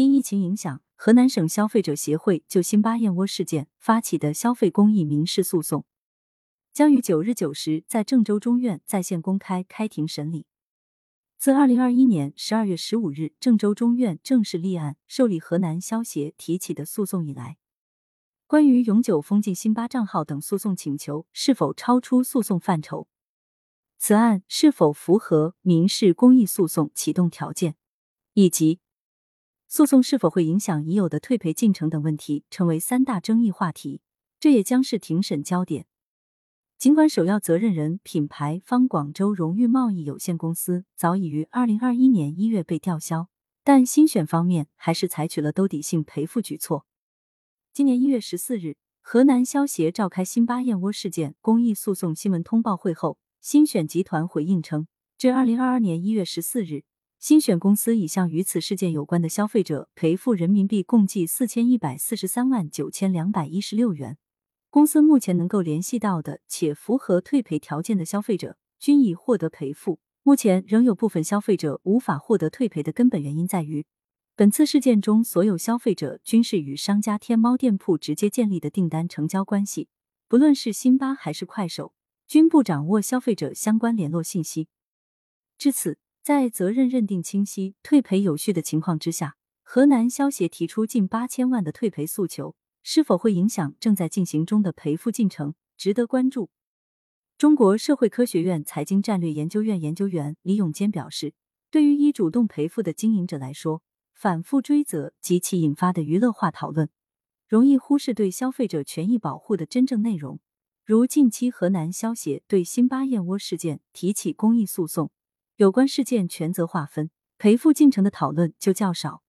因疫情影响，河南省消费者协会就辛巴燕窝事件发起的消费公益民事诉讼，将于九日九时在郑州中院在线公开开庭审理。自二零二一年十二月十五日郑州中院正式立案受理河南消协提起的诉讼以来，关于永久封禁辛巴账号等诉讼请求是否超出诉讼范畴？此案是否符合民事公益诉讼启动条件，以及诉讼是否会影响已有的退赔进程等问题，成为三大争议话题。这也将是庭审焦点。尽管首要责任人品牌方广州荣誉贸易有限公司早已于二零二一年一月被吊销，但新选方面还是采取了兜底性赔付举措。今年一月十四日，河南消协召开辛巴燕窝事件公益诉讼新闻通报会后。新选集团回应称，至二零二二年一月十四日，新选公司已向与此事件有关的消费者赔付人民币共计四千一百四十三万九千两百一十六元。公司目前能够联系到的且符合退赔条件的消费者，均已获得赔付。目前仍有部分消费者无法获得退赔的根本原因在于，本次事件中所有消费者均是与商家天猫店铺直接建立的订单成交关系，不论是辛巴还是快手。均不掌握消费者相关联络信息。至此，在责任认定清晰、退赔有序的情况之下，河南消协提出近八千万的退赔诉求，是否会影响正在进行中的赔付进程，值得关注。中国社会科学院财经战略研究院研究员李永坚表示，对于一主动赔付的经营者来说，反复追责及其引发的娱乐化讨论，容易忽视对消费者权益保护的真正内容。如近期河南消协对辛巴燕窝事件提起公益诉讼，有关事件权责划分、赔付进程的讨论就较少。